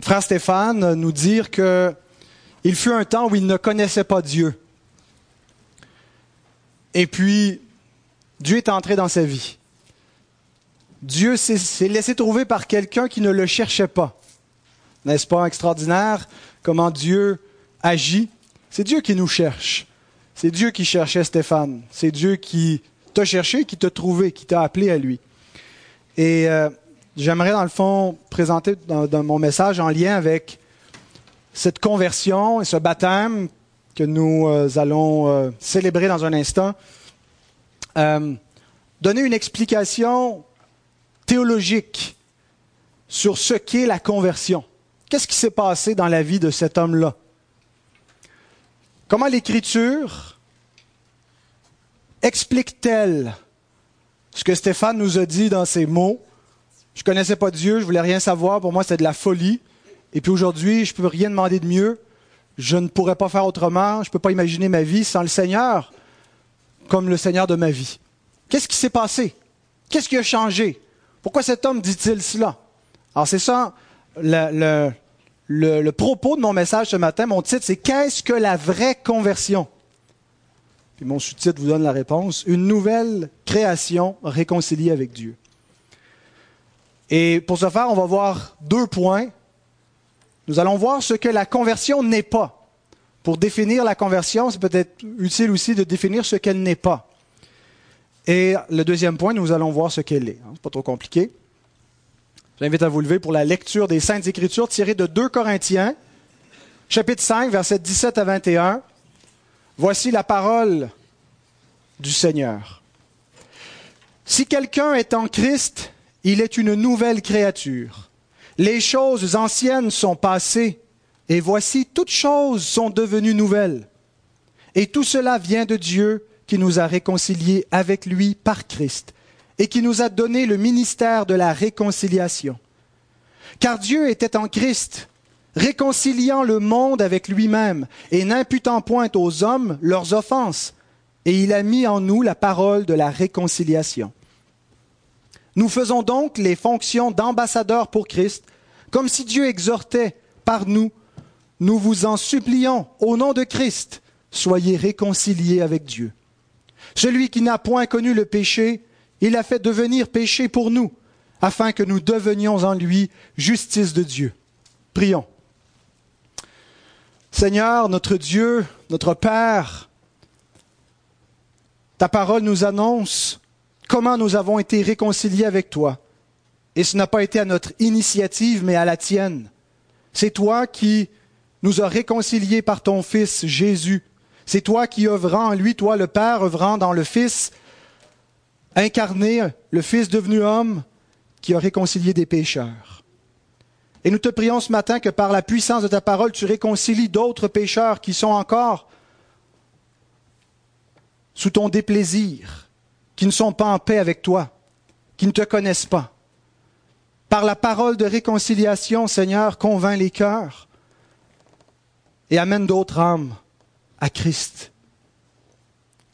notre frère Stéphane nous dire que il fut un temps où il ne connaissait pas Dieu. Et puis, Dieu est entré dans sa vie. Dieu s'est laissé trouver par quelqu'un qui ne le cherchait pas. N'est-ce pas extraordinaire comment Dieu agit? C'est Dieu qui nous cherche. C'est Dieu qui cherchait Stéphane. C'est Dieu qui t'a cherché, qui t'a trouvé, qui t'a appelé à lui. Et euh, j'aimerais, dans le fond, présenter dans, mon message en lien avec cette conversion et ce baptême que nous euh, allons euh, célébrer dans un instant, donner une explication théologique sur ce qu'est la conversion. Qu'est-ce qui s'est passé dans la vie de cet homme-là? Comment l'Écriture explique-t-elle ce que Stéphane nous a dit dans ses mots? Je ne connaissais pas Dieu, je voulais rien savoir, pour moi c'était de la folie. Et puis aujourd'hui, je ne peux rien demander de mieux. Je ne pourrais pas faire autrement, je ne peux pas imaginer ma vie sans le Seigneur comme le Seigneur de ma vie. Qu'est-ce qui s'est passé? Qu'est-ce qui a changé? Pourquoi cet homme dit-il cela? Alors c'est ça le, le, propos de mon message ce matin. Mon titre, c'est Qu'est-ce que la vraie conversion? Puis mon sous-titre vous donne la réponse. Une nouvelle création réconciliée avec Dieu. Et pour ce faire, on va voir deux points. Nous allons voir ce que la conversion n'est pas. Pour définir la conversion, c'est peut-être utile aussi de définir ce qu'elle n'est pas. Et le deuxième point, nous allons voir ce qu'elle est. Ce n'est pas trop compliqué. J'invite à vous lever pour la lecture des Saintes Écritures tirées de 2 Corinthiens, chapitre 5, versets 17 à 21. Voici la parole du Seigneur. Si quelqu'un est en Christ, il est une nouvelle créature. Les choses anciennes sont passées, et voici toutes choses sont devenues nouvelles. Et tout cela vient de Dieu qui nous a réconciliés avec lui par Christ et qui nous a donné le ministère de la réconciliation. Car Dieu était en Christ, réconciliant le monde avec lui-même et n'imputant point aux hommes leurs offenses, et il a mis en nous la parole de la réconciliation. Nous faisons donc les fonctions d'ambassadeurs pour Christ, comme si Dieu exhortait par nous, nous vous en supplions, au nom de Christ, soyez réconciliés avec Dieu. Celui qui n'a point connu le péché, il a fait devenir péché pour nous, afin que nous devenions en lui justice de Dieu. Prions. Seigneur, notre Dieu, notre Père, ta parole nous annonce comment nous avons été réconciliés avec toi. Et ce n'a pas été à notre initiative, mais à la tienne. C'est toi qui nous as réconciliés par ton Fils Jésus. C'est toi qui œuvrant en lui, toi le Père œuvrant dans le Fils, incarné, le Fils devenu homme, qui a réconcilié des pécheurs. Et nous te prions ce matin que par la puissance de ta parole, tu réconcilies d'autres pécheurs qui sont encore sous ton déplaisir, qui ne sont pas en paix avec toi, qui ne te connaissent pas. Par la parole de réconciliation, Seigneur, convainc les cœurs et amène d'autres âmes à Christ.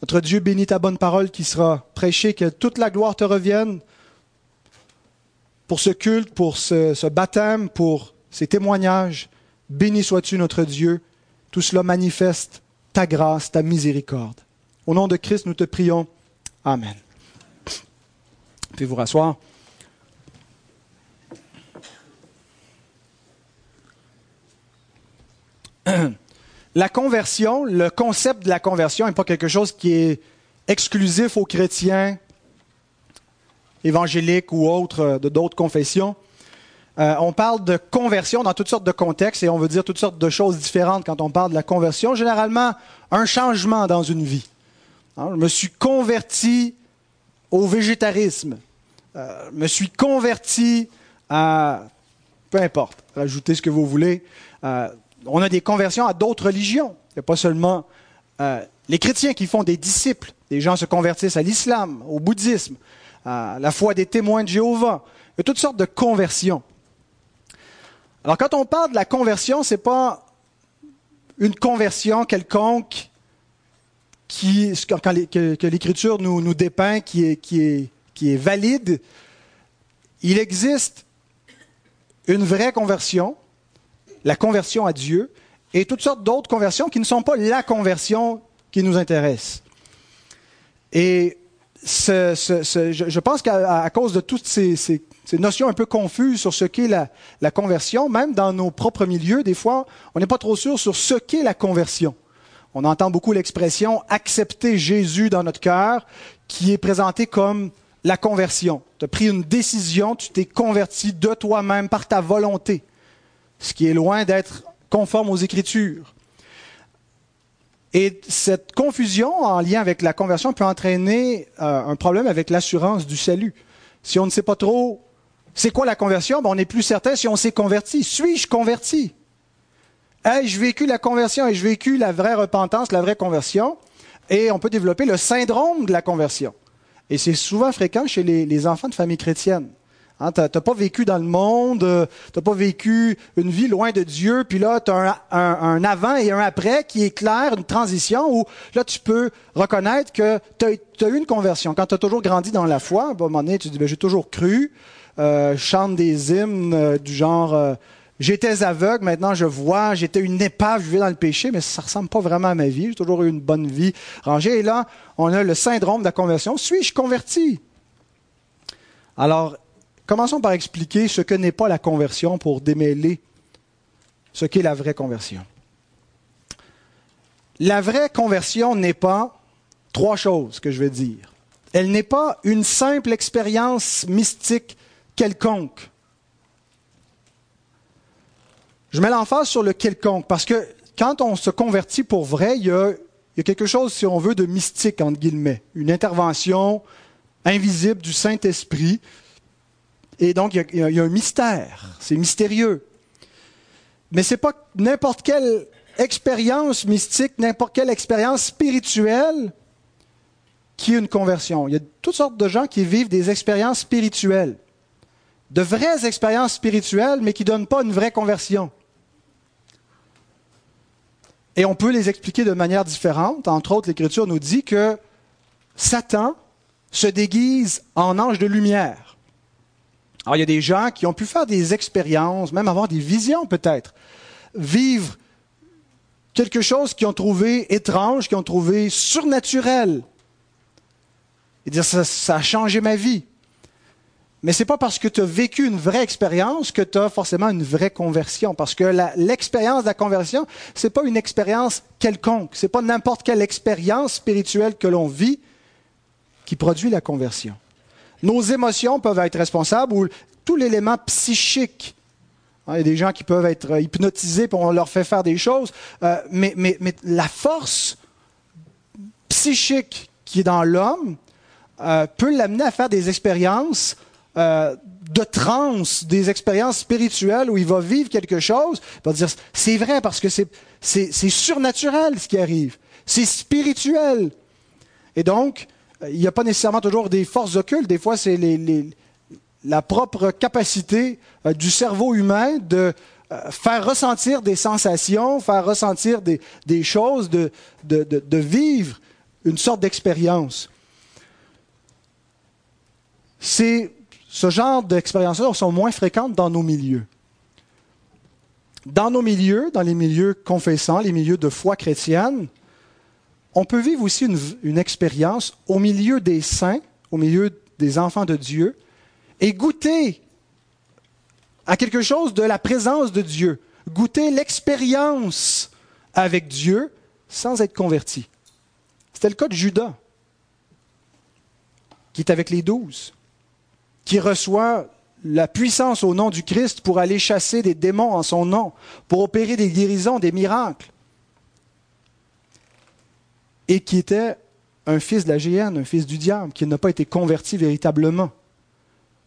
Notre Dieu bénit ta bonne parole qui sera prêchée, que toute la gloire te revienne pour ce culte, pour ce, baptême, pour ces témoignages. Béni sois-tu notre Dieu. Tout cela manifeste ta grâce, ta miséricorde. Au nom de Christ, nous te prions. Amen. Puis vous rasseoir. La conversion, le concept de la conversion n'est pas quelque chose qui est exclusif aux chrétiens évangéliques ou autres euh, de d'autres confessions. Euh, on parle de conversion dans toutes sortes de contextes et on veut dire toutes sortes de choses différentes quand on parle de la conversion. Généralement, un changement dans une vie. Hein, je me suis converti au végétarisme. Euh, je me suis converti à... Peu importe, rajoutez ce que vous voulez on a des conversions à d'autres religions. Il n'y a pas seulement euh, les chrétiens qui font des disciples. Des gens se convertissent à l'islam, au bouddhisme, à la foi des témoins de Jéhovah. Il y a toutes sortes de conversions. Alors quand on parle de la conversion, ce n'est pas une conversion quelconque qui, que, l'Écriture nous, dépeint, qui est valide. Il existe une vraie conversion la conversion à Dieu, et toutes sortes d'autres conversions qui ne sont pas la conversion qui nous intéresse. Et je, pense qu'à cause de toutes ces, notions un peu confuses sur ce qu'est la, la, conversion, même dans nos propres milieux, des fois, on n'est pas trop sûr sur ce qu'est la conversion. On entend beaucoup l'expression accepter Jésus dans notre cœur, qui est présentée comme la conversion. Tu as pris une décision, tu t'es converti de toi-même par ta volonté, ce qui est loin d'être conforme aux Écritures. Et cette confusion en lien avec la conversion peut entraîner euh, un problème avec l'assurance du salut. Si on ne sait pas trop c'est quoi la conversion, ben on n'est plus certain si on s'est converti. Suis-je converti? Ai-je vécu la conversion? Ai-je vécu la vraie repentance, la vraie conversion? Et on peut développer le syndrome de la conversion. Et c'est souvent fréquent chez les, enfants de familles chrétiennes. Hein, tu n'as pas vécu dans le monde, euh, tu pas vécu une vie loin de Dieu, puis là, tu as un, avant et un après qui est clair, une transition où là, tu peux reconnaître que tu as, eu une conversion. Quand tu as toujours grandi dans la foi, à un moment donné, tu dis, ben, j'ai toujours cru, euh, chante des hymnes euh, du genre euh, J'étais aveugle, maintenant je vois, j'étais une épave, je vivais dans le péché, mais ça ressemble pas vraiment à ma vie. J'ai toujours eu une bonne vie rangée. Et là, on a le syndrome de la conversion. Suis-je converti? Alors, commençons par expliquer ce que n'est pas la conversion pour démêler ce qu'est la vraie conversion. La vraie conversion n'est pas trois choses que je vais dire. Elle n'est pas une simple expérience mystique quelconque je mets l'emphase sur le quelconque parce que quand on se convertit pour vrai, il y a, quelque chose, si on veut, de mystique, entre guillemets. Une intervention invisible du Saint-Esprit. Et donc, il y, a, un mystère. C'est mystérieux. Mais ce n'est pas n'importe quelle expérience mystique, n'importe quelle expérience spirituelle qui est une conversion. Il y a toutes sortes de gens qui vivent des expériences spirituelles. De vraies expériences spirituelles, mais qui ne donnent pas une vraie conversion. Et on peut les expliquer de manière différente. Entre autres, l'Écriture nous dit que Satan se déguise en ange de lumière. Alors, il y a des gens qui ont pu faire des expériences, même avoir des visions peut-être, vivre quelque chose qu'ils ont trouvé étrange, qu'ils ont trouvé surnaturel. Et dire, ça, ça a changé ma vie. Mais ce n'est pas parce que tu as vécu une vraie expérience que tu as forcément une vraie conversion. Parce que l'expérience de la conversion, ce n'est pas une expérience quelconque. Ce n'est pas n'importe quelle expérience spirituelle que l'on vit qui produit la conversion. Nos émotions peuvent être responsables ou tout l'élément psychique. Hein, il y a des gens qui peuvent être hypnotisés pour on leur fait faire des choses. Euh, mais, la force psychique qui est dans l'homme euh, peut l'amener à faire des expériences euh, de transe, des expériences spirituelles où il va vivre quelque chose, il va dire c'est vrai parce que c'est, c'est, surnaturel ce qui arrive, c'est spirituel. Et donc, euh, il n'y a pas nécessairement toujours des forces occultes, des fois c'est la propre capacité euh, du cerveau humain de faire ressentir des sensations, faire ressentir des, des choses, de, de, de vivre une sorte d'expérience. C'est ce genre d'expériences-là sont moins fréquentes dans nos milieux. Dans nos milieux, dans les milieux confessants, les milieux de foi chrétienne, on peut vivre aussi une, expérience au milieu des saints, au milieu des enfants de Dieu, et goûter à quelque chose de la présence de Dieu, goûter l'expérience avec Dieu sans être converti. C'était le cas de Judas, qui est avec les douze qui reçoit la puissance au nom du Christ pour aller chasser des démons en son nom, pour opérer des guérisons, des miracles, et qui était un fils de la géhenne, un fils du diable, qui n'a pas été converti véritablement,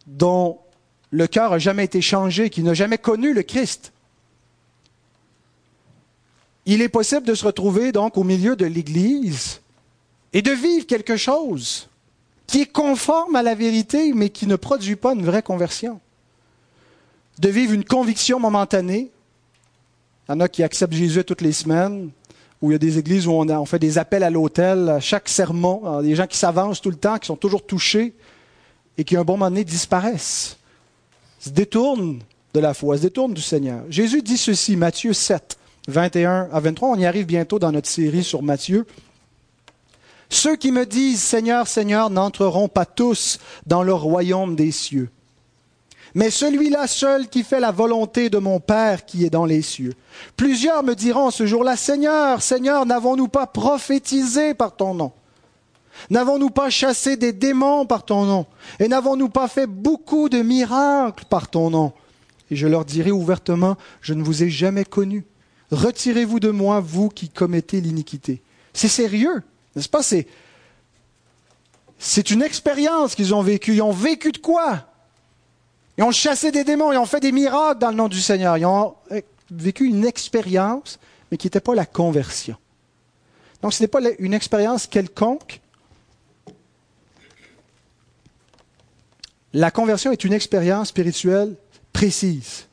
dont le cœur n'a jamais été changé, qui n'a jamais connu le Christ. Il est possible de se retrouver donc au milieu de l'Église et de vivre quelque chose qui est conforme à la vérité, mais qui ne produit pas une vraie conversion. De vivre une conviction momentanée. Il y en a qui acceptent Jésus toutes les semaines, où il y a des églises où on, fait des appels à l'autel à chaque sermon, des gens qui s'avancent tout le temps, qui sont toujours touchés, et qui, à un bon moment donné, disparaissent, se détournent de la foi, se détournent du Seigneur. Jésus dit ceci, Matthieu 7, 21 à 23, on y arrive bientôt dans notre série sur Matthieu. Ceux qui me disent Seigneur, Seigneur n'entreront pas tous dans le royaume des cieux, mais celui-là seul qui fait la volonté de mon Père qui est dans les cieux. Plusieurs me diront ce jour-là, Seigneur, Seigneur, n'avons-nous pas prophétisé par ton nom? N'avons-nous pas chassé des démons par ton nom? Et n'avons-nous pas fait beaucoup de miracles par ton nom? Et je leur dirai ouvertement, je ne vous ai jamais connu. Retirez-vous de moi, vous qui commettez l'iniquité. C'est sérieux, n'est-ce pas? C'est, une expérience qu'ils ont vécue. Ils ont vécu de quoi? Ils ont chassé des démons, ils ont fait des miracles dans le nom du Seigneur. Ils ont vécu une expérience, mais qui n'était pas la conversion. Donc ce n'est pas une expérience quelconque, La conversion est une expérience spirituelle précise,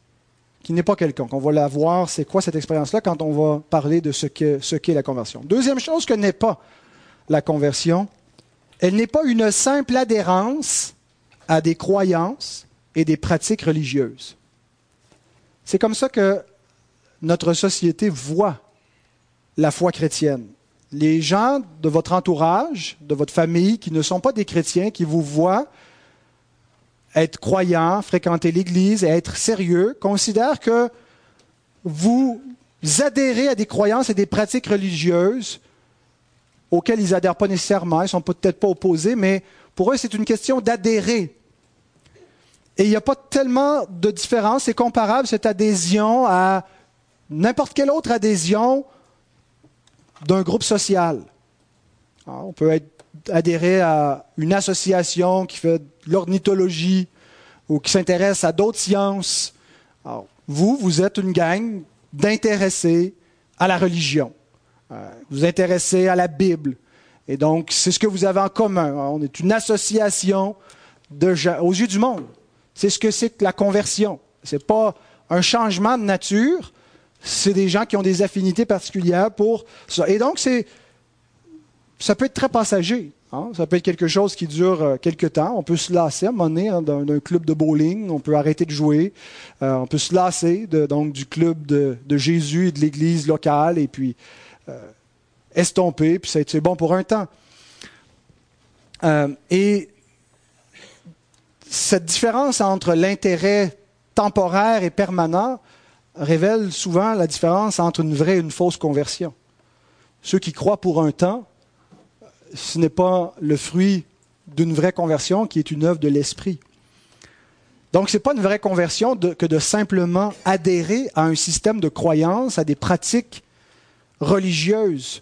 qui n'est pas quelconque. On va la voir, c'est quoi cette expérience-là, quand on va parler de ce qu'est ce la conversion. Deuxième chose que n'est pas la conversion, elle n'est pas une simple adhérence à des croyances et des pratiques religieuses. C'est comme ça que notre société voit la foi chrétienne. Les gens de votre entourage, de votre famille, qui ne sont pas des chrétiens, qui vous voient être croyant, fréquenter l'Église et être sérieux, considère que vous adhérez à des croyances et des pratiques religieuses auxquelles ils n'adhèrent pas nécessairement, ils ne sont peut-être pas opposés, mais pour eux, c'est une question d'adhérer. Et il n'y a pas tellement de différence, c'est comparable cette adhésion à n'importe quelle autre adhésion d'un groupe social. Ah, on peut être adhérer à une association qui fait de l'ornithologie ou qui s'intéresse à d'autres sciences. Vous, vous êtes une gang d'intéressés à la religion. Euh, vous intéressez à la Bible. Et donc, c'est ce que vous avez en commun. On est une association de gens, aux yeux du monde. C'est ce que c'est que la conversion. Ce n'est pas un changement de nature, c'est des gens qui ont des affinités particulières pour ça. Et donc, c'est, ça peut être très passager. Hein. Ça peut être quelque chose qui dure euh, quelque temps. On peut se lasser à un moment donné hein, d'un club de bowling. On peut arrêter de jouer. Euh, on peut se lasser de, donc, du club de, Jésus et de l'Église locale et puis euh, estomper. Puis c'est bon pour un temps. et cette différence entre l'intérêt temporaire et permanent révèle souvent la différence entre une vraie et une fausse conversion. Ceux qui croient pour un temps ce n'est pas le fruit d'une vraie conversion qui est une œuvre de l'esprit. Donc, ce n'est pas une vraie conversion que de simplement adhérer à un système de croyances, à des pratiques religieuses.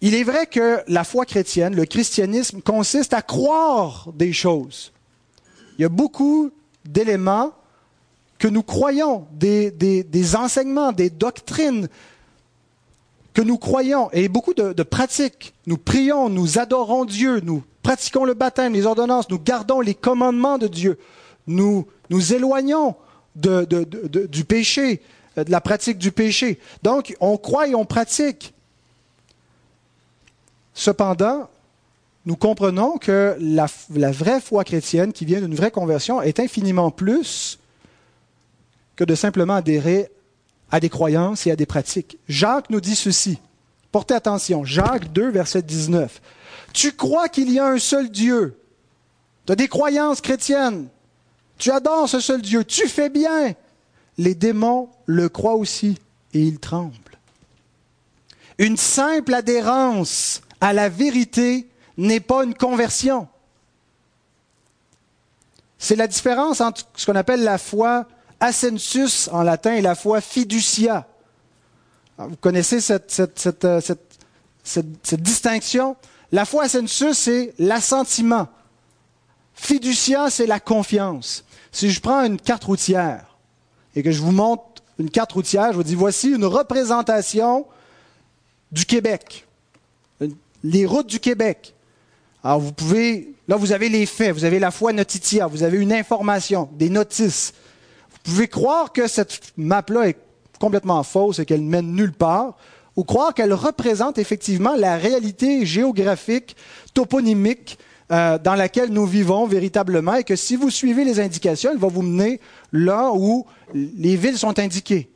Il est vrai que la foi chrétienne, le christianisme, consiste à croire des choses. Il y a beaucoup d'éléments que nous croyons, des, des enseignements, des doctrines, que nous croyons et beaucoup de, pratiques. Nous prions, nous adorons Dieu, nous pratiquons le baptême, les ordonnances, nous gardons les commandements de Dieu, nous nous éloignons du péché, de la pratique du péché. Donc, on croit et on pratique. Cependant, nous comprenons que la, la vraie foi chrétienne qui vient d'une vraie conversion est infiniment plus que de simplement adhérer à des croyances et à des pratiques. Jacques nous dit ceci. Portez attention. Jacques 2, verset 19. Tu crois qu'il y a un seul Dieu. Tu as des croyances chrétiennes. Tu adores ce seul Dieu. Tu fais bien. Les démons le croient aussi et ils tremblent. Une simple adhérence à la vérité n'est pas une conversion. C'est la différence entre ce qu'on appelle la foi ascensus en latin et la foi fiducia. Vous connaissez cette, euh, distinction? La foi ascensus, c'est l'assentiment. Fiducia, c'est la confiance. Si je prends une carte routière et que je vous montre une carte routière, je vous dis voici une représentation du Québec, les routes du Québec. Alors vous pouvez, là vous avez les faits, vous avez la foi notitia, vous avez une information, des notices. Vous pouvez croire que cette map-là est complètement fausse et qu'elle ne mène nulle part, ou croire qu'elle représente effectivement la réalité géographique, toponymique euh, dans laquelle nous vivons véritablement et que si vous suivez les indications, elle va vous mener là où les villes sont indiquées.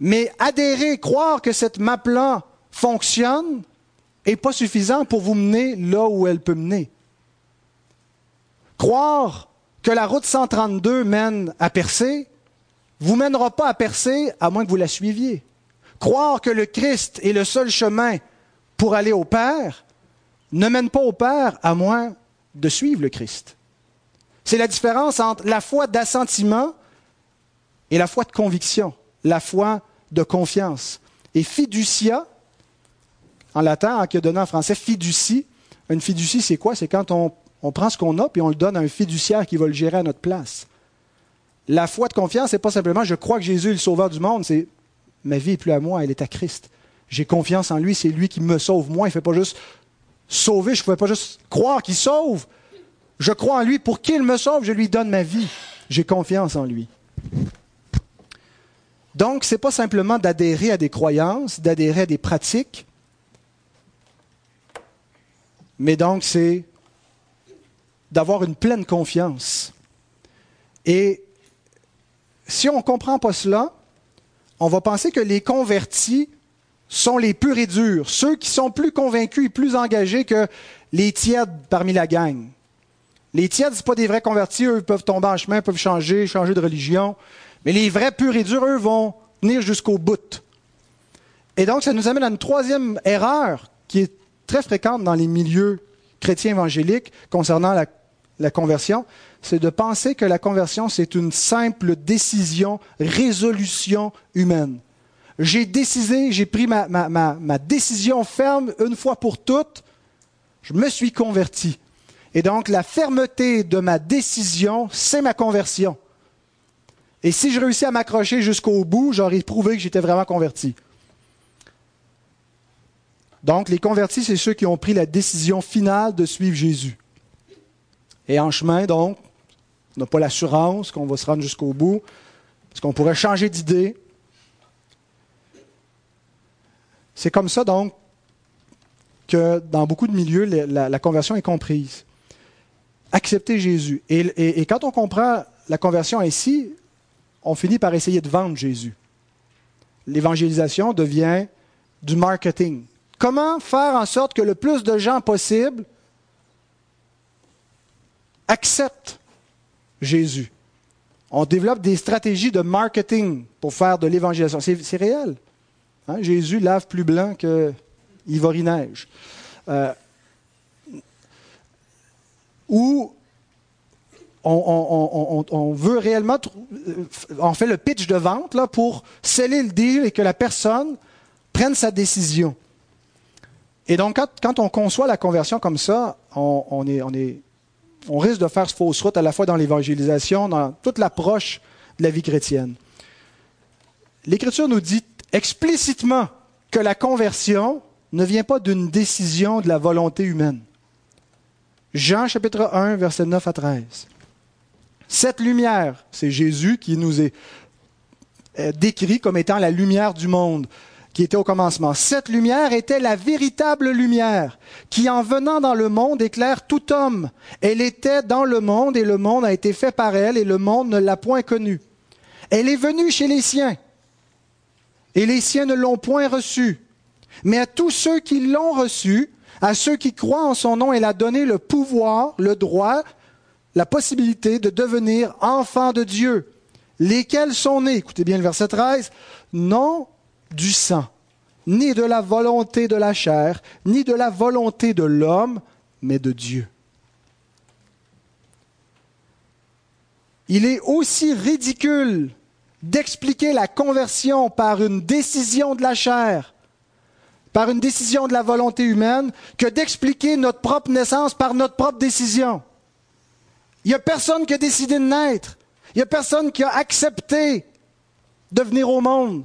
Mais adhérer, croire que cette map-là fonctionne n'est pas suffisant pour vous mener là où elle peut mener. Croire que la route 132 mène à Percé vous mènera pas à Percé à moins que vous la suiviez. Croire que le Christ est le seul chemin pour aller au Père ne mène pas au Père à moins de suivre le Christ. C'est la différence entre la foi d'assentiment et la foi de conviction, la foi de confiance. Et fiducia, en latin, hein, qui est donné en français fiducie, une fiducie, c'est quoi? C'est quand on, on prend ce qu'on a et on le donne à un fiduciaire qui va le gérer à notre place. La foi de confiance, c'est pas simplement je crois que Jésus est le sauveur du monde, c'est ma vie n'est plus à moi, elle est à Christ. J'ai confiance en lui, c'est lui qui me sauve. Moi, il ne fait pas juste sauver, je ne pouvais pas juste croire qu'il sauve. Je crois en lui pour qu'il me sauve, je lui donne ma vie. J'ai confiance en lui. Donc, ce n'est pas simplement d'adhérer à des croyances, d'adhérer à des pratiques, mais donc c'est d'avoir une pleine confiance. Et si on ne comprend pas cela, on va penser que les convertis sont les purs et durs, ceux qui sont plus convaincus et plus engagés que les tièdes parmi la gang. Les tièdes, ce pas des vrais convertis, eux peuvent tomber en chemin, peuvent changer, changer de religion. Mais les vrais purs et durs, eux, vont venir jusqu'au bout. Et donc, ça nous amène à une troisième erreur qui est très fréquente dans les milieux chrétiens évangéliques concernant la conversion, c'est de penser que la conversion, c'est une simple décision, résolution humaine. J'ai décidé, j'ai pris ma, décision ferme une fois pour toutes, je me suis converti. Et donc, la fermeté de ma décision, c'est ma conversion. Et si je réussis à m'accrocher jusqu'au bout, j'aurais prouvé que j'étais vraiment converti. Donc, les convertis, c'est ceux qui ont pris la décision finale de suivre Jésus. Et en chemin, donc, on n'a pas l'assurance qu'on va se rendre jusqu'au bout, parce qu'on pourrait changer d'idée. C'est comme ça, donc, que dans beaucoup de milieux, la, conversion est comprise. Accepter Jésus. Et, quand on comprend la conversion ainsi, on finit par essayer de vendre Jésus. L'évangélisation devient du marketing. Comment faire en sorte que le plus de gens possible acceptent Jésus? On développe des stratégies de marketing pour faire de l'évangélisation. C'est réel. Hein? Jésus lave plus blanc que Ivory-Neige. Euh, ou on, veut réellement, euh, on fait le pitch de vente là, pour sceller le deal et que la personne prenne sa décision. Et donc, quand, on conçoit la conversion comme ça, on, on risque de faire fausse route à la fois dans l'évangélisation, dans toute l'approche de la vie chrétienne. L'Écriture nous dit explicitement que la conversion ne vient pas d'une décision de la volonté humaine. Jean chapitre 1, verset 9 à 13. Cette lumière, c'est Jésus qui nous est euh, décrit comme étant la lumière du monde qui était au commencement. Cette lumière était la véritable lumière qui, en venant dans le monde, éclaire tout homme. Elle était dans le monde et le monde a été fait par elle et le monde ne l'a point connue. Elle est venue chez les siens et les siens ne l'ont point reçue. Mais à tous ceux qui l'ont reçue, à ceux qui croient en son nom, elle a donné le pouvoir, le droit, la possibilité de devenir enfants de Dieu, lesquels sont nés, écoutez bien le verset 13, non du sang, ni de la volonté de la chair, ni de la volonté de l'homme, mais de Dieu. Il est aussi ridicule d'expliquer la conversion par une décision de la chair, par une décision de la volonté humaine, que d'expliquer notre propre naissance par notre propre décision. Il n'y a personne qui a décidé de naître. Il n'y a personne qui a accepté de venir au monde.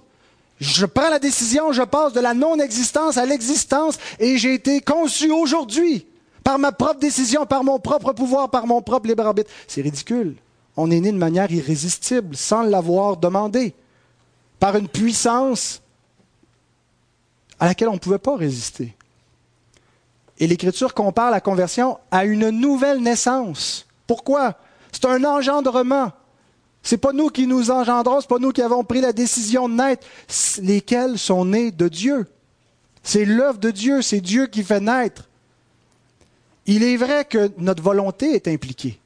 Je prends la décision, je passe de la non-existence à l'existence et j'ai été conçu aujourd'hui par ma propre décision, par mon propre pouvoir, par mon propre libre arbitre. C'est ridicule. On est né de manière irrésistible, sans l'avoir demandé, par une puissance à laquelle on ne pouvait pas résister. Et l'Écriture compare la conversion à une nouvelle naissance. Pourquoi? C'est un engendrement. C'est pas nous qui nous engendrons, c'est pas nous qui avons pris la décision de naître, lesquels sont nés de Dieu? C'est l'œuvre de Dieu, c'est Dieu qui fait naître. Il est vrai que notre volonté est impliquée,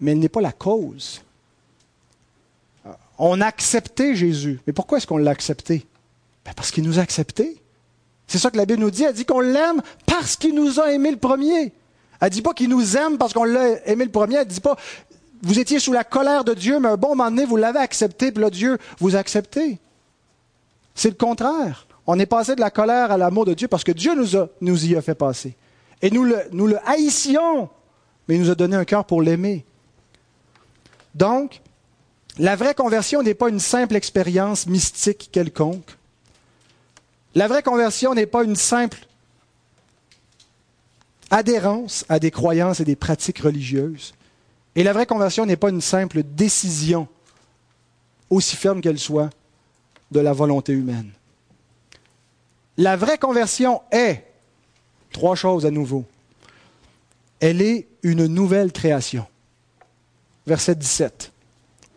mais elle n'est pas la cause. On a accepté Jésus. Mais pourquoi est-ce qu'on l'a accepté? Ben, Parce qu'il nous a acceptés. C'est ça que la Bible nous dit. Elle dit qu'on l'aime parce qu'il nous a aimé le premier. Elle ne dit pas qu'il nous aime parce qu'on l'a aimé le premier. Elle ne dit pas, vous étiez sous la colère de Dieu, mais un bon moment donné, vous l'avez accepté, puis là, Dieu vous a. C'est le contraire. On est passé de la colère à l'amour de Dieu parce que Dieu nous, a, y a fait passer. Et nous le, nous le haïssions, mais il nous a donné un cœur pour l'aimer. Donc, la vraie conversion n'est pas une simple expérience mystique quelconque. La vraie conversion n'est pas une simple adhérence à des croyances et des pratiques religieuses. Et la vraie conversion n'est pas une simple décision, aussi ferme qu'elle soit, de la volonté humaine. La vraie conversion est trois choses à nouveau. Elle est une nouvelle création. Verset 17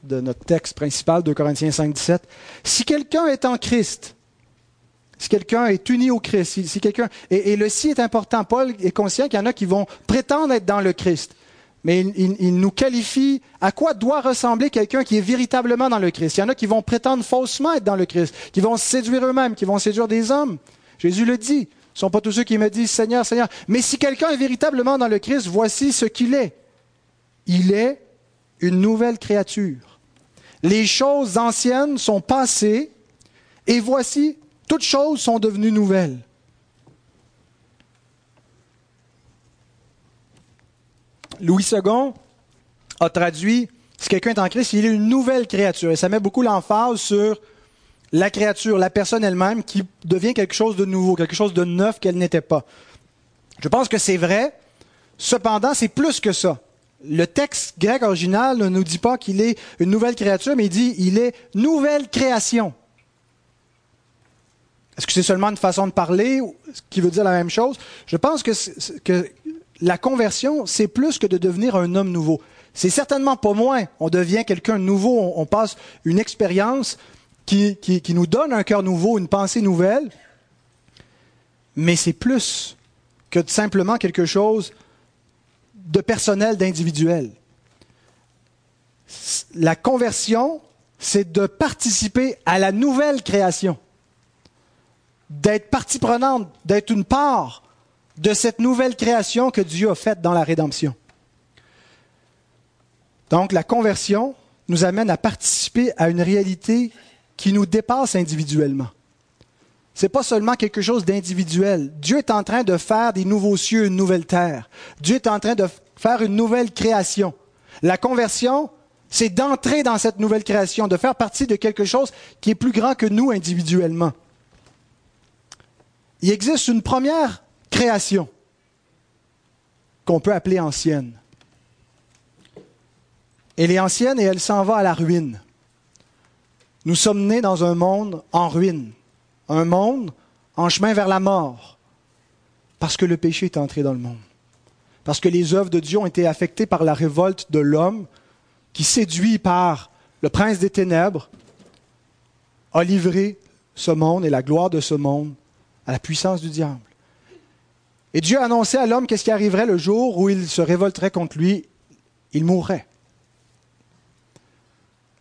de notre texte principal, de Corinthiens 5, 17. Si quelqu'un est en Christ, si quelqu'un est uni au Christ, si, quelqu'un et, et, le si est important. Paul est conscient qu'il y en a qui vont prétendre être dans le Christ. Mais il, nous qualifie à quoi doit ressembler quelqu'un qui est véritablement dans le Christ. Il y en a qui vont prétendre faussement être dans le Christ, qui vont séduire eux-mêmes, qui vont séduire des hommes. Jésus le dit. Ce ne sont pas tous ceux qui me disent Seigneur, Seigneur. Mais si quelqu'un est véritablement dans le Christ, voici ce qu'il est. Il est une nouvelle créature. Les choses anciennes sont passées et voici, toutes choses sont devenues nouvelles. Louis II a traduit si quelqu'un est en Christ, il est une nouvelle créature. Et ça met beaucoup l'emphase sur la créature, la personne elle-même, qui devient quelque chose de nouveau, quelque chose de neuf qu'elle n'était pas. Je pense que c'est vrai. Cependant, c'est plus que ça. Le texte grec original ne nous dit pas qu'il est une nouvelle créature, mais il dit il est nouvelle création. Est-ce que c'est seulement une façon de parler qui veut dire la même chose? Je pense que, la conversion, c'est plus que de devenir un homme nouveau. C'est certainement pas moins. On devient quelqu'un de nouveau, on, passe une expérience qui, qui, nous donne un cœur nouveau, une pensée nouvelle. Mais c'est plus que simplement quelque chose de personnel, d'individuel. La conversion, c'est de participer à la nouvelle création, d'être partie prenante, d'être une part de cette nouvelle création que Dieu a faite dans la rédemption. Donc la conversion nous amène à participer à une réalité qui nous dépasse individuellement. Ce n'est pas seulement quelque chose d'individuel. Dieu est en train de faire des nouveaux cieux, une nouvelle terre. Dieu est en train de faire une nouvelle création. La conversion, c'est d'entrer dans cette nouvelle création, de faire partie de quelque chose qui est plus grand que nous individuellement. Il existe une première création qu'on peut appeler ancienne. Elle est ancienne et elle s'en va à la ruine. Nous sommes nés dans un monde en ruine, un monde en chemin vers la mort, parce que le péché est entré dans le monde, parce que les œuvres de Dieu ont été affectées par la révolte de l'homme qui, séduit par le prince des ténèbres, a livré ce monde et la gloire de ce monde à la puissance du diable. Et Dieu a annoncé à l'homme qu'est-ce qui arriverait le jour où il se révolterait contre lui. Il mourrait.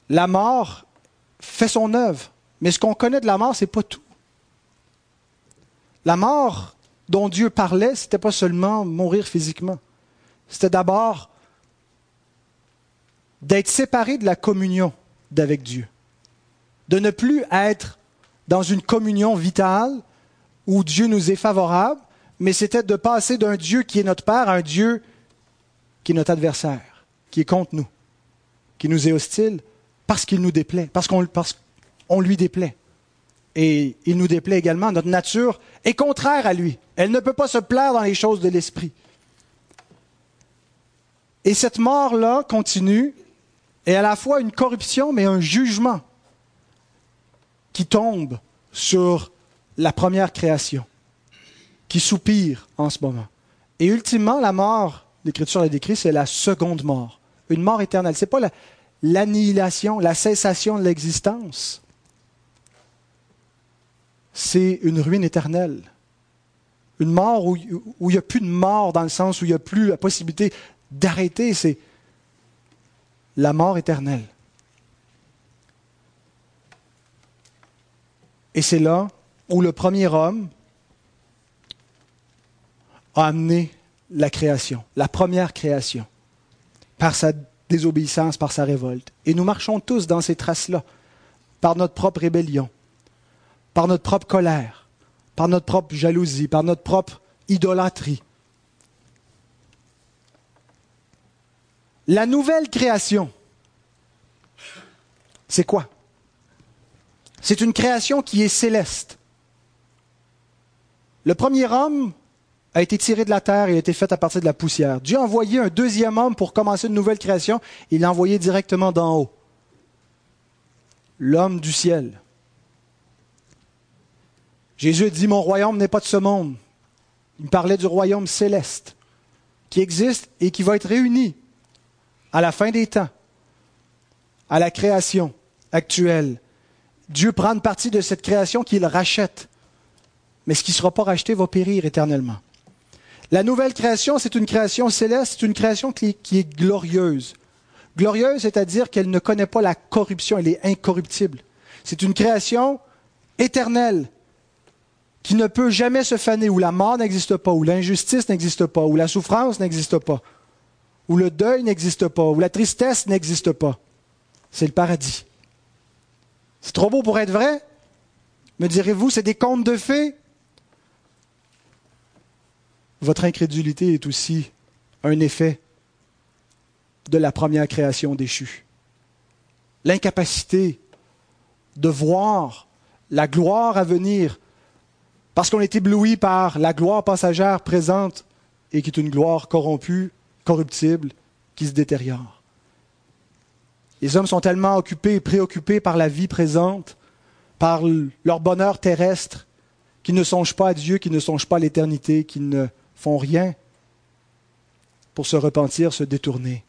La mort fait son œuvre, mais ce qu'on connaît de la mort, c'est pas tout. La mort dont Dieu parlait, c'était pas seulement mourir physiquement. C'était d'abord d'être séparé de la communion d'avec Dieu. De ne plus être dans une communion vitale où Dieu nous est favorable, mais c'était de passer d'un Dieu qui est notre Père à un Dieu qui est notre adversaire, qui est contre nous, qui nous est hostile parce qu'il nous déplaît, parce qu'on lui déplaît. Et il nous déplaît également. Notre nature est contraire à lui. Elle ne peut pas se plaire dans les choses de l'esprit. Et cette mort-là continue, est à la fois une corruption, mais un jugement qui tombe sur la première création. qui soupire en ce moment. Et ultimement, la mort, l'Écriture l'a décrit, c'est la seconde mort, une mort éternelle. Ce n'est pas l'annihilation, la cessation de l'existence. C'est une ruine éternelle. Une mort où, il n'y a plus de mort dans le sens où il n'y a plus la possibilité d'arrêter, c'est la mort éternelle. Et c'est là où le premier homme a amené la création, la première création, par sa désobéissance, par sa révolte. Et nous marchons tous dans ces traces-là, par notre propre rébellion, par notre propre colère, par notre propre jalousie, par notre propre idolâtrie. La nouvelle création, c'est quoi? C'est une création qui est céleste. Le premier homme a été tiré de la terre et a été fait à partir de la poussière. Dieu a envoyé un deuxième homme pour commencer une nouvelle création. Il l'a envoyé directement d'en haut. L'homme du ciel. Jésus dit, mon royaume n'est pas de ce monde. Il parlait du royaume céleste qui existe et qui va être réuni à la fin des temps, à la création actuelle. Dieu prend une partie de cette création qu'il rachète. Mais ce qui ne sera pas racheté va périr éternellement. La nouvelle création, c'est une création céleste, c'est une création qui, est glorieuse. Glorieuse, c'est-à-dire qu'elle ne connaît pas la corruption, elle est incorruptible. C'est une création éternelle qui ne peut jamais se faner, où la mort n'existe pas, où l'injustice n'existe pas, où la souffrance n'existe pas, où le deuil n'existe pas, où la tristesse n'existe pas. C'est le paradis. C'est trop beau pour être vrai Me direz-vous, c'est des contes de fées? Votre incrédulité est aussi un effet de la première création déchue. L'incapacité de voir la gloire à venir, parce qu'on est ébloui par la gloire passagère présente et qui est une gloire corrompue, corruptible, qui se détériore. Les hommes sont tellement occupés et préoccupés par la vie présente, par leur bonheur terrestre, qu'ils ne songent pas à Dieu, qu'ils ne songent pas à l'éternité, qu'ils ne font rien pour se repentir, se détourner.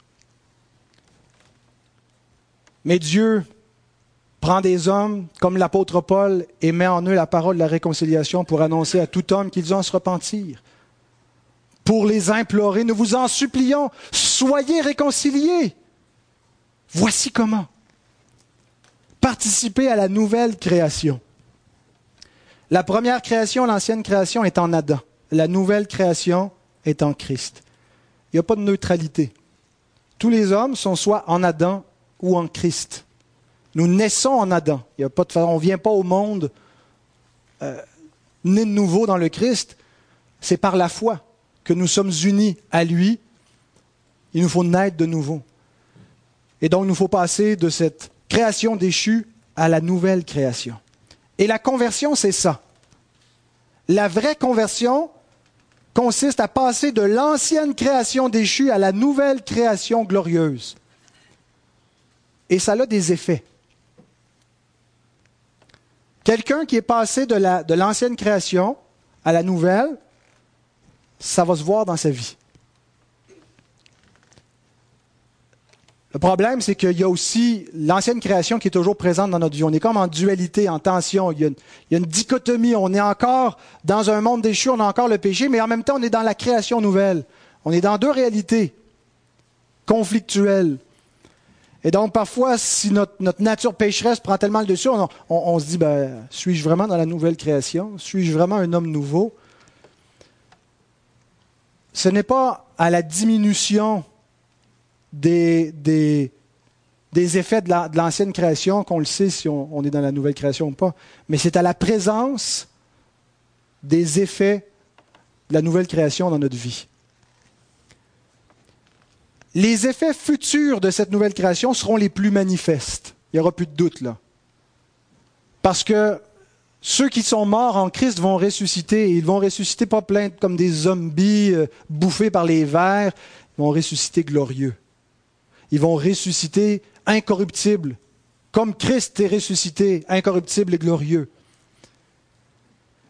Mais Dieu prend des hommes comme l'apôtre Paul et met en eux la parole de la réconciliation pour annoncer à tout homme qu'ils ont à se repentir, pour les implorer. Nous vous en supplions, soyez réconciliés. Voici comment. Participer à la nouvelle création. La première création, l'ancienne création est en Adam la nouvelle création est en Christ. Il n'y a pas de neutralité. Tous les hommes sont soit en Adam ou en Christ. Nous naissons en Adam. On ne vient pas au monde euh, né de nouveau dans le Christ. C'est par la foi que nous sommes unis à lui. Il nous faut naître de nouveau. Et donc, il nous faut passer de cette création déchue à la nouvelle création. Et la conversion, c'est ça. La vraie conversion, consiste à passer de l'ancienne création déchue à la nouvelle création glorieuse. Et ça a des effets. Quelqu'un qui est passé de l'ancienne création à la nouvelle, ça va se voir dans sa vie. Le problème, c'est qu'il y a aussi l'ancienne création qui est toujours présente dans notre vie. On est comme en dualité, en tension. Il y, a une, dichotomie. On est encore dans un monde déchu, on a encore le péché, mais en même temps, on est dans la création nouvelle. On est dans deux réalités conflictuelles. Et donc, parfois, si notre, nature pécheresse prend tellement le dessus, on, se dit, ben, suis-je vraiment dans la nouvelle création? Suis-je vraiment un homme nouveau? Ce n'est pas à la diminution des, des, effets de l'ancienne création, qu'on le sait si on, est dans la nouvelle création ou pas, mais c'est à la présence des effets de la nouvelle création dans notre vie. Les effets futurs de cette nouvelle création seront les plus manifestes. Il n'y aura plus de doute là. Parce que ceux qui sont morts en Christ vont ressusciter. Ils vont ressusciter pas plein comme des zombies euh, bouffés par les vers. Ils vont ressusciter glorieux. Ils vont ressusciter incorruptibles, comme Christ est ressuscité, incorruptible et glorieux.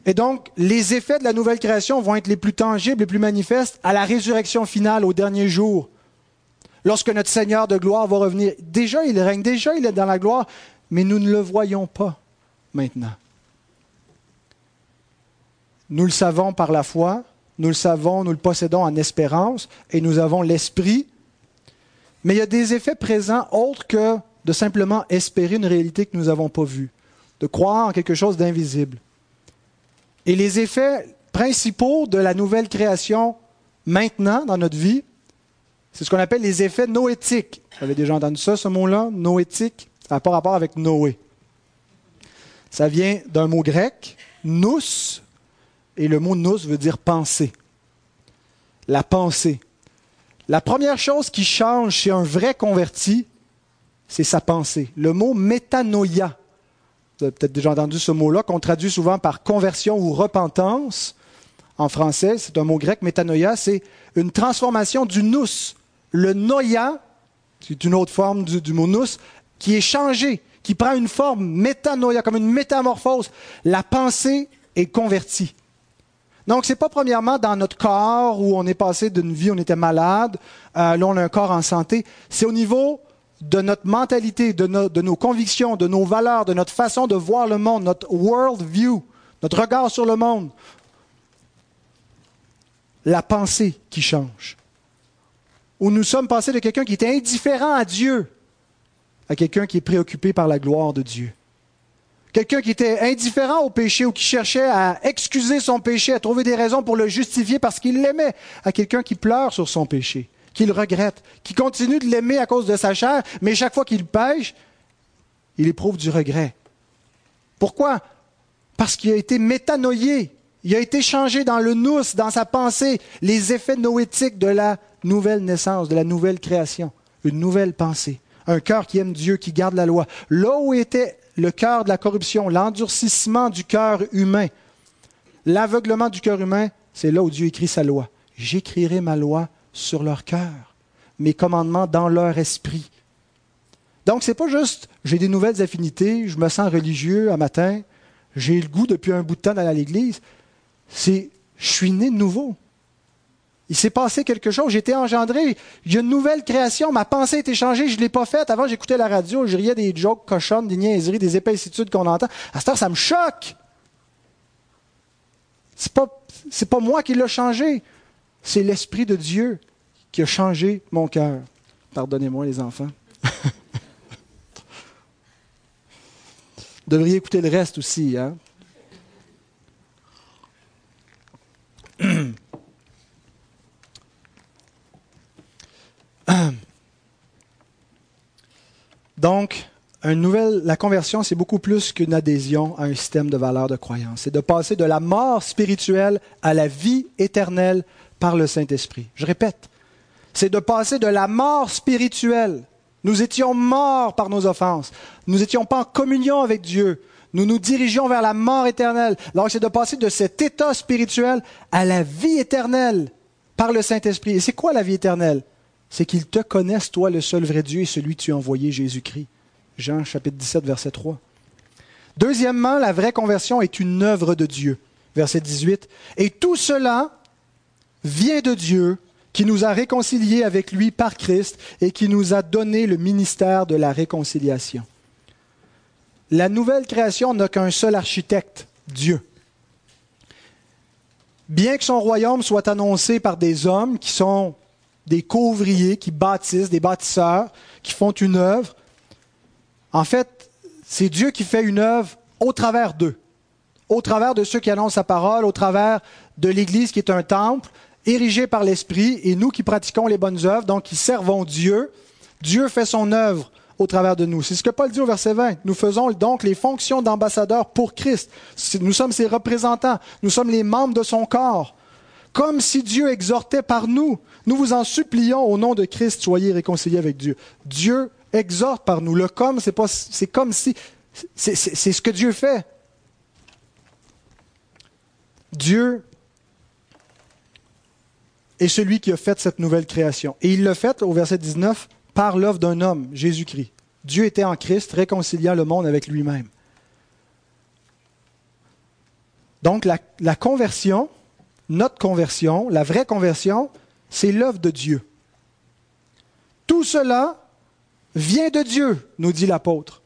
Et donc, les effets de la nouvelle création vont être les plus tangibles, les plus manifestes à la résurrection finale, au dernier jour. Lorsque notre Seigneur de gloire va revenir. Déjà, il règne, déjà, il est dans la gloire, mais nous ne le voyons pas maintenant. Nous le savons par la foi, nous le savons, nous le possédons en espérance, et nous avons l'esprit. Mais il y a des effets présents autres que de simplement espérer une réalité que nous n'avons pas vue, de croire en quelque chose d'invisible. Et les effets principaux de la nouvelle création maintenant dans notre vie, c'est ce qu'on appelle les effets noétiques. Vous avez déjà entendu ça, ce mot-là, noétique Ça n'a pas rapport avec Noé. Ça vient d'un mot grec, nous, et le mot nous veut dire penser. La pensée. La première chose qui change chez un vrai converti, c'est sa pensée. Le mot métanoïa, vous avez peut-être déjà entendu ce mot-là, qu'on traduit souvent par conversion ou repentance. En français, c'est un mot grec, métanoïa, c'est une transformation du nous. Le noia, c'est une autre forme du, nous, qui est changé, qui prend une forme métanoïa, comme une métamorphose. La pensée est convertie. Donc, ce n'est pas premièrement dans notre corps où on est passé d'une vie, où on était malade, euh, là on a un corps en santé. C'est au niveau de notre mentalité, de, nos convictions, de nos valeurs, de notre façon de voir le monde, notre world view, notre regard sur le monde. La pensée qui change. Où nous sommes passés de quelqu'un qui était indifférent à Dieu à quelqu'un qui est préoccupé par la gloire de Dieu. Quelqu'un qui était indifférent au péché ou qui cherchait à excuser son péché, à trouver des raisons pour le justifier parce qu'il l'aimait, à quelqu'un qui pleure sur son péché qu'il regrette, qui continue de l'aimer à cause de sa chair, mais chaque fois qu'il pêche, il éprouve du regret. Pourquoi? Parce qu'il a été métanoïé, il a été changé dans le nous, dans sa pensée, les effets noétiques de la nouvelle naissance, de la nouvelle création, une nouvelle pensée, un cœur qui aime Dieu, qui garde la loi. Là où était le cœur de la corruption, l'endurcissement du cœur humain, l'aveuglement du cœur humain, c'est là où Dieu écrit sa loi. J'écrirai ma loi sur leur cœur, mes commandements dans leur esprit. Donc, ce n'est pas juste j'ai des nouvelles affinités, je me sens religieux un matin, j'ai le goût depuis un bout de temps d'aller à l'église. C'est je suis né de nouveau. Il s'est passé quelque chose, j'ai été engendré, il y a une nouvelle création, ma pensée a été changée, je ne l'ai pas faite. Avant, j'écoutais la radio, je riais des jokes cochonnes, des niaiseries, des épaissitudes qu'on entend. À cette heure, ça me choque. Ce n'est pas, pas moi qui l'ai changé. C'est l'Esprit de Dieu qui a changé mon cœur. Pardonnez-moi les enfants. Vous devriez écouter le reste aussi. Hein? Donc, la conversion, c'est beaucoup plus qu'une adhésion à un système de valeurs de croyance. C'est de passer de la mort spirituelle à la vie éternelle par le Saint-Esprit. Je répète, c'est de passer de la mort spirituelle. Nous étions morts par nos offenses. Nous n'étions pas en communion avec Dieu. Nous nous dirigeons vers la mort éternelle. Donc c'est de passer de cet état spirituel à la vie éternelle par le Saint-Esprit. Et c'est quoi la vie éternelle? C'est qu'ils te connaissent, toi, le seul vrai Dieu et celui que tu as envoyé, Jésus-Christ. Jean chapitre 17, verset 3. Deuxièmement, la vraie conversion est une œuvre de Dieu. Verset 18. Et tout cela vient de Dieu qui nous a réconciliés avec lui par Christ et qui nous a donné le ministère de la réconciliation. La nouvelle création n'a qu'un seul architecte, Dieu. Bien que son royaume soit annoncé par des hommes qui sont des couvriers, qui bâtissent, des bâtisseurs, qui font une œuvre, en fait, c'est Dieu qui fait une œuvre au travers d'eux, au travers de ceux qui annoncent sa parole, au travers de l'Église qui est un temple, érigés par l'Esprit, et nous qui pratiquons les bonnes œuvres, donc qui servons Dieu, Dieu fait son œuvre au travers de nous. C'est ce que Paul dit au verset 20. Nous faisons donc les fonctions d'ambassadeurs pour Christ. Nous sommes ses représentants. Nous sommes les membres de son corps. Comme si Dieu exhortait par nous. Nous vous en supplions au nom de Christ, soyez réconciliés avec Dieu. Dieu exhorte par nous. Le comme, c'est pas, c'est comme si, c'est ce que Dieu fait. Dieu est celui qui a fait cette nouvelle création. Et il l'a fait, au verset 19, par l'œuvre d'un homme, Jésus-Christ. Dieu était en Christ, réconciliant le monde avec lui-même. Donc la conversion, notre conversion, la vraie conversion, c'est l'œuvre de Dieu. Tout cela vient de Dieu, nous dit l'apôtre.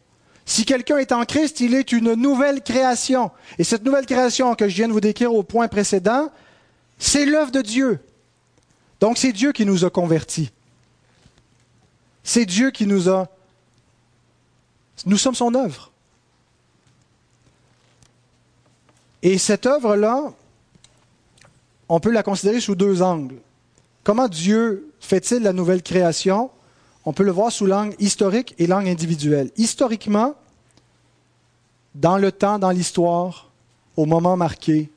Si quelqu'un est en Christ, il est une nouvelle création. Et cette nouvelle création que je viens de vous décrire au point précédent, c'est l'œuvre de Dieu. Donc c'est Dieu qui nous a convertis. C'est Dieu qui nous a... Nous sommes son œuvre. Et cette œuvre-là, on peut la considérer sous deux angles. Comment Dieu fait-il la nouvelle création? On peut le voir sous l'angle historique et l'angle individuel. Historiquement, dans le temps, dans l'histoire, au moment marqué,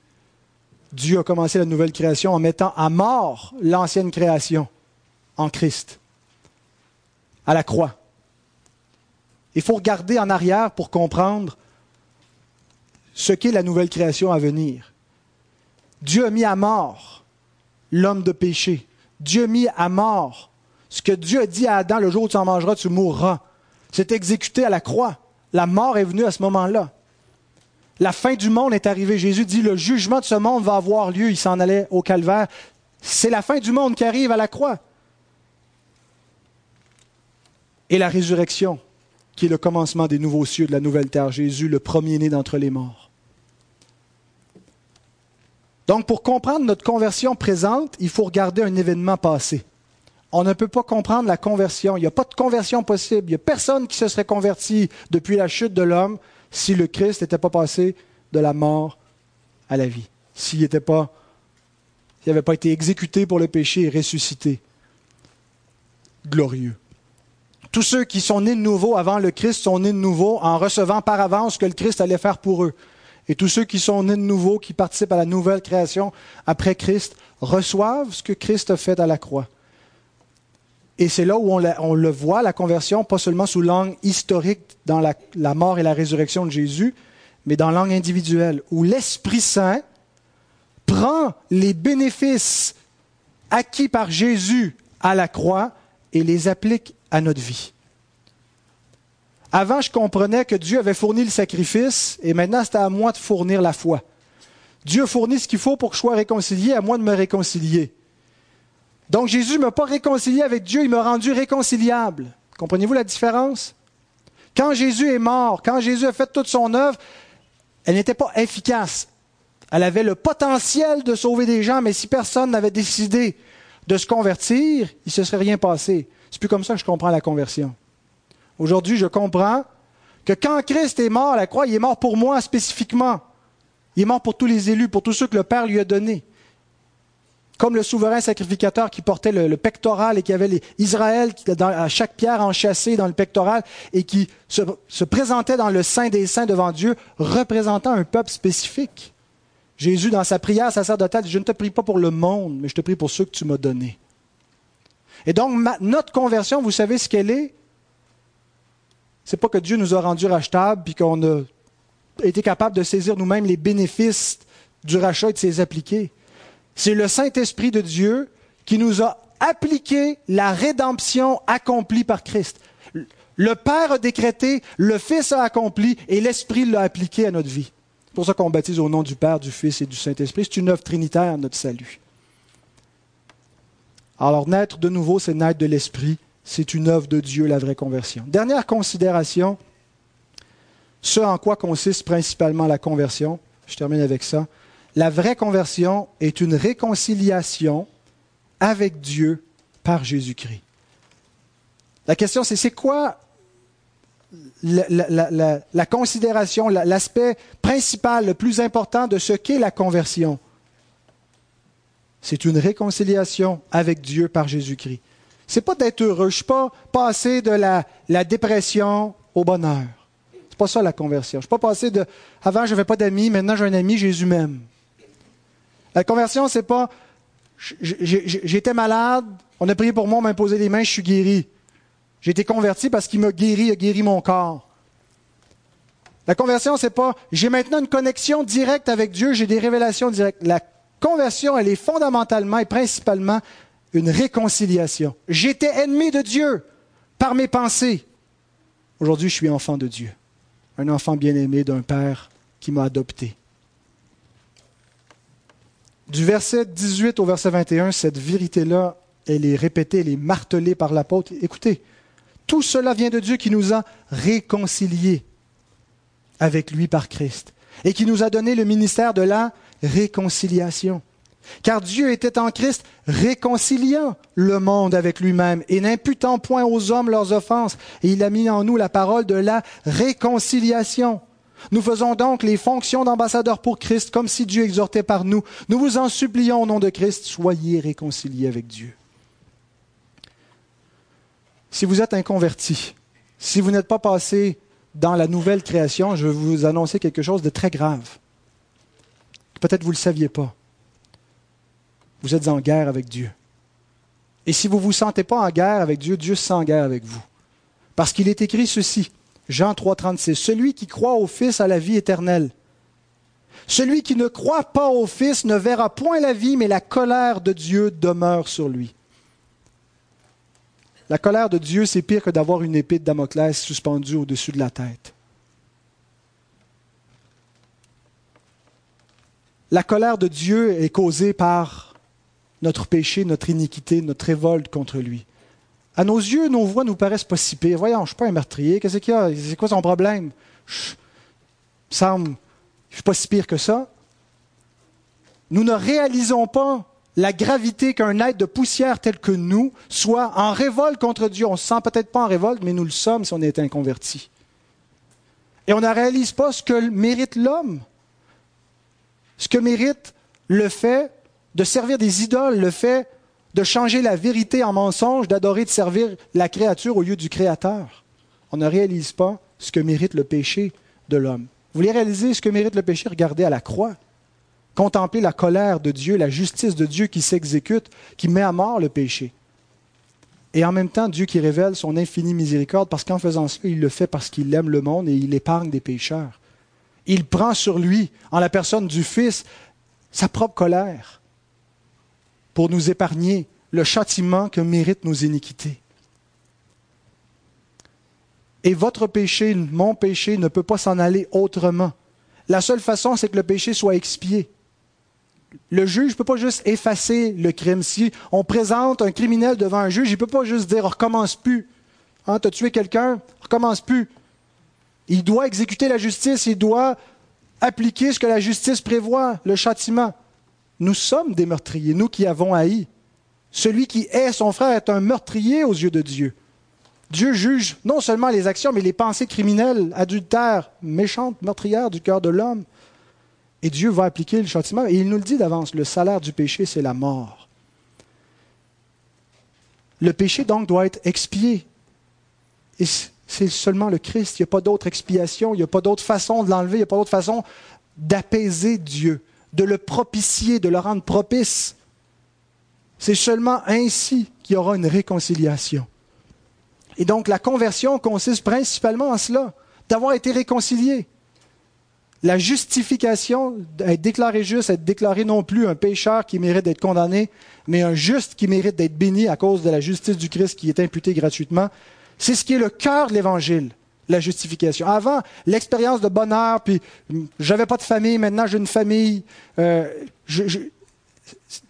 Dieu a commencé la nouvelle création en mettant à mort l'ancienne création en Christ, à la croix. Il faut regarder en arrière pour comprendre ce qu'est la nouvelle création à venir. Dieu a mis à mort l'homme de péché. Dieu mis à mort ce que Dieu a dit à Adam, le jour où tu en mangeras, tu mourras. C'est exécuté à la croix. La mort est venue à ce moment-là. La fin du monde est arrivée. Jésus dit, le jugement de ce monde va avoir lieu. Il s'en allait au calvaire. C'est la fin du monde qui arrive à la croix. Et la résurrection, qui est le commencement des nouveaux cieux, de la nouvelle terre. Jésus, le premier-né d'entre les morts. Donc, pour comprendre notre conversion présente, il faut regarder un événement passé. On ne peut pas comprendre la conversion. Il n'y a pas de conversion possible. Il n'y a personne qui se serait converti depuis la chute de l'homme si le Christ n'était pas passé de la mort à la vie. S'il n'était pas, s'il n'avait pas été exécuté pour le péché et ressuscité. Glorieux. Tous ceux qui sont nés de nouveau avant le Christ sont nés de nouveau en recevant par avance ce que le Christ allait faire pour eux. Et tous ceux qui sont nés de nouveau, qui participent à la nouvelle création après Christ, reçoivent ce que Christ a fait à la croix. Et c'est là où on, le voit, la conversion, pas seulement sous l'angle historique dans la, la, mort et la résurrection de Jésus, mais dans l'angle individuel, où l'Esprit Saint prend les bénéfices acquis par Jésus à la croix et les applique à notre vie. Avant, je comprenais que Dieu avait fourni le sacrifice et maintenant c'était à moi de fournir la foi. Dieu fournit ce qu'il faut pour que je sois réconcilié, à moi de me réconcilier. Donc Jésus ne m'a pas réconcilié avec Dieu, il m'a rendu réconciliable. Comprenez-vous la différence? Quand Jésus est mort, quand Jésus a fait toute son œuvre, elle n'était pas efficace. Elle avait le potentiel de sauver des gens, mais si personne n'avait décidé de se convertir, il ne se serait rien passé. C'est plus comme ça que je comprends la conversion. Aujourd'hui, je comprends que quand Christ est mort à la croix, il est mort pour moi spécifiquement. Il est mort pour tous les élus, pour tous ceux que le Père lui a donnés. Comme le souverain sacrificateur qui portait le, pectoral et qui avait Israël à chaque pierre enchâssée dans le pectoral et qui se, se présentait dans le sein des saints devant Dieu, représentant un peuple spécifique. Jésus, dans sa prière sacerdotale, dit, je ne te prie pas pour le monde, mais je te prie pour ceux que tu m'as donnés. Et donc, notre conversion, vous savez ce qu'elle est? C'est pas que Dieu nous a rendus rachetables puis qu'on a été capable de saisir nous-mêmes les bénéfices du rachat et de ses appliquer. C'est le Saint-Esprit de Dieu qui nous a appliqué la rédemption accomplie par Christ. Le Père a décrété, le Fils a accompli et l'Esprit l'a appliqué à notre vie. C'est pour ça qu'on baptise au nom du Père, du Fils et du Saint-Esprit. C'est une œuvre trinitaire, notre salut. Alors, naître de nouveau, c'est naître de l'Esprit c'est une œuvre de Dieu, la vraie conversion. Dernière considération, ce en quoi consiste principalement la conversion. Je termine avec ça. La vraie conversion est une réconciliation avec Dieu par Jésus-Christ. La question, c'est c'est quoi la, la considération, l'aspect principal, le plus important de ce qu'est la conversion? C'est une réconciliation avec Dieu par Jésus-Christ c'est pas d'être heureux. Je suis pas passé de la, dépression au bonheur. C'est pas ça la conversion. Je suis pas passé de avant je n'avais pas d'amis, maintenant j'ai un ami, Jésus même. La conversion, c'est pas j'étais malade, on a prié pour moi, on m'a imposé les mains, je suis guéri. J'ai été converti parce qu'il m'a guéri, il a guéri mon corps. La conversion, c'est pas j'ai maintenant une connexion directe avec Dieu, j'ai des révélations directes. La conversion, elle est fondamentalement et principalement une réconciliation. J'étais ennemi de Dieu par mes pensées. Aujourd'hui, je suis enfant de Dieu, un enfant bien-aimé d'un Père qui m'a adopté. Du verset 18 au verset 21, cette vérité-là, elle est répétée, elle est martelée par l'apôtre. Écoutez, tout cela vient de Dieu qui nous a réconciliés avec lui par Christ et qui nous a donné le ministère de la réconciliation. Car Dieu était en Christ réconciliant le monde avec lui-même et n'imputant point aux hommes leurs offenses. Et il a mis en nous la parole de la réconciliation. Nous faisons donc les fonctions d'ambassadeurs pour Christ comme si Dieu exhortait par nous. Nous vous en supplions au nom de Christ, soyez réconciliés avec Dieu. Si vous êtes inconverti, si vous n'êtes pas passé dans la nouvelle création, je vais vous annoncer quelque chose de très grave. Peut-être vous ne le saviez pas. Vous êtes en guerre avec Dieu. Et si vous ne vous sentez pas en guerre avec Dieu, Dieu se sent en guerre avec vous. Parce qu'il est écrit ceci, Jean 3, 36, Celui qui croit au Fils a la vie éternelle. Celui qui ne croit pas au Fils ne verra point la vie, mais la colère de Dieu demeure sur lui. La colère de Dieu, c'est pire que d'avoir une épée de Damoclès suspendue au-dessus de la tête. La colère de Dieu est causée par notre péché, notre iniquité, notre révolte contre lui. À nos yeux, nos voix nous paraissent pas si pires. Voyons, je ne suis pas un meurtrier. Qu'est-ce qu'il y a? C'est quoi son problème? Je, semble, je suis pas si pire que ça. Nous ne réalisons pas la gravité qu'un être de poussière tel que nous soit en révolte contre Dieu. On ne se sent peut-être pas en révolte, mais nous le sommes si on est inconverti. Et on ne réalise pas ce que mérite l'homme, ce que mérite le fait de servir des idoles, le fait de changer la vérité en mensonge, d'adorer, de servir la créature au lieu du Créateur. On ne réalise pas ce que mérite le péché de l'homme. Vous voulez réaliser ce que mérite le péché? Regardez à la croix contempler la colère de Dieu, la justice de Dieu qui s'exécute, qui met à mort le péché. Et en même temps, Dieu qui révèle son infinie miséricorde, parce qu'en faisant cela, il le fait parce qu'il aime le monde et il épargne des pécheurs. Il prend sur lui, en la personne du Fils, sa propre colère pour nous épargner le châtiment que méritent nos iniquités. Et votre péché, mon péché, ne peut pas s'en aller autrement. La seule façon, c'est que le péché soit expié. Le juge ne peut pas juste effacer le crime. Si on présente un criminel devant un juge, il ne peut pas juste dire recommence plus. Hein, tu as tué quelqu'un, recommence plus. Il doit exécuter la justice, il doit appliquer ce que la justice prévoit, le châtiment. Nous sommes des meurtriers, nous qui avons haï. Celui qui hait son frère est un meurtrier aux yeux de Dieu. Dieu juge non seulement les actions, mais les pensées criminelles, adultères, méchantes, meurtrières du cœur de l'homme. Et Dieu va appliquer le châtiment. Et il nous le dit d'avance, le salaire du péché, c'est la mort. Le péché, donc, doit être expié. Et c'est seulement le Christ. Il n'y a pas d'autre expiation, il n'y a pas d'autre façon de l'enlever, il n'y a pas d'autre façon d'apaiser Dieu, de le propicier, de le rendre propice. C'est seulement ainsi qu'il y aura une réconciliation. Et donc la conversion consiste principalement en cela, d'avoir été réconcilié. La justification, être déclaré juste, être déclaré non plus un pécheur qui mérite d'être condamné, mais un juste qui mérite d'être béni à cause de la justice du Christ qui est imputée gratuitement, c'est ce qui est le cœur de l'Évangile, la justification. Avant, l'expérience de bonheur, puis j'avais pas de famille, maintenant j'ai une famille. Euh,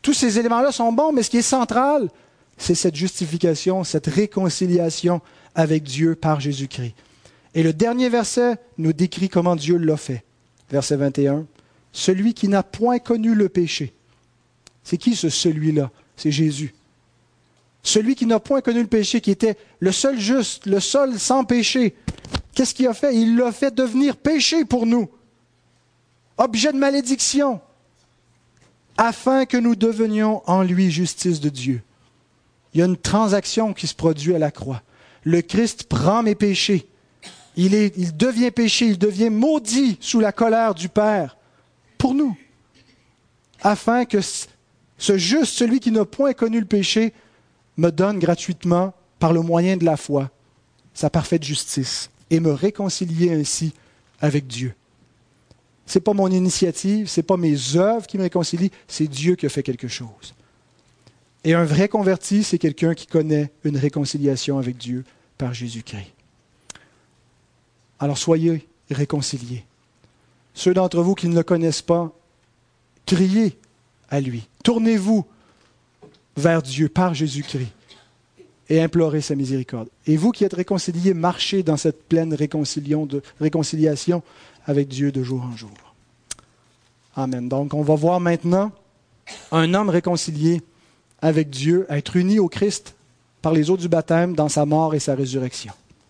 tous ces éléments-là sont bons, mais ce qui est central, c'est cette justification, cette réconciliation avec Dieu par Jésus-Christ. Et le dernier verset nous décrit comment Dieu l'a fait verset 21, celui qui n'a point connu le péché. C'est qui ce celui-là? C'est Jésus. Celui qui n'a point connu le péché, qui était le seul juste, le seul sans péché. Qu'est-ce qu'il a fait? Il l'a fait devenir péché pour nous, objet de malédiction, afin que nous devenions en lui justice de Dieu. Il y a une transaction qui se produit à la croix. Le Christ prend mes péchés. Il, devient péché, il devient maudit sous la colère du Père pour nous, afin que ce juste, celui qui n'a point connu le péché, me donne gratuitement, par le moyen de la foi, sa parfaite justice et me réconcilier ainsi avec Dieu. Ce n'est pas mon initiative, ce n'est pas mes œuvres qui me réconcilient, c'est Dieu qui a fait quelque chose. Et un vrai converti, c'est quelqu'un qui connaît une réconciliation avec Dieu par Jésus-Christ. Alors soyez réconciliés. Ceux d'entre vous qui ne le connaissent pas, criez à lui. Tournez-vous vers Dieu par Jésus-Christ et implorez sa miséricorde. Et vous qui êtes réconciliés, marchez dans cette pleine réconciliation avec Dieu de jour en jour. Amen. Donc on va voir maintenant un homme réconcilié avec Dieu, être uni au Christ par les eaux du baptême dans sa mort et sa résurrection.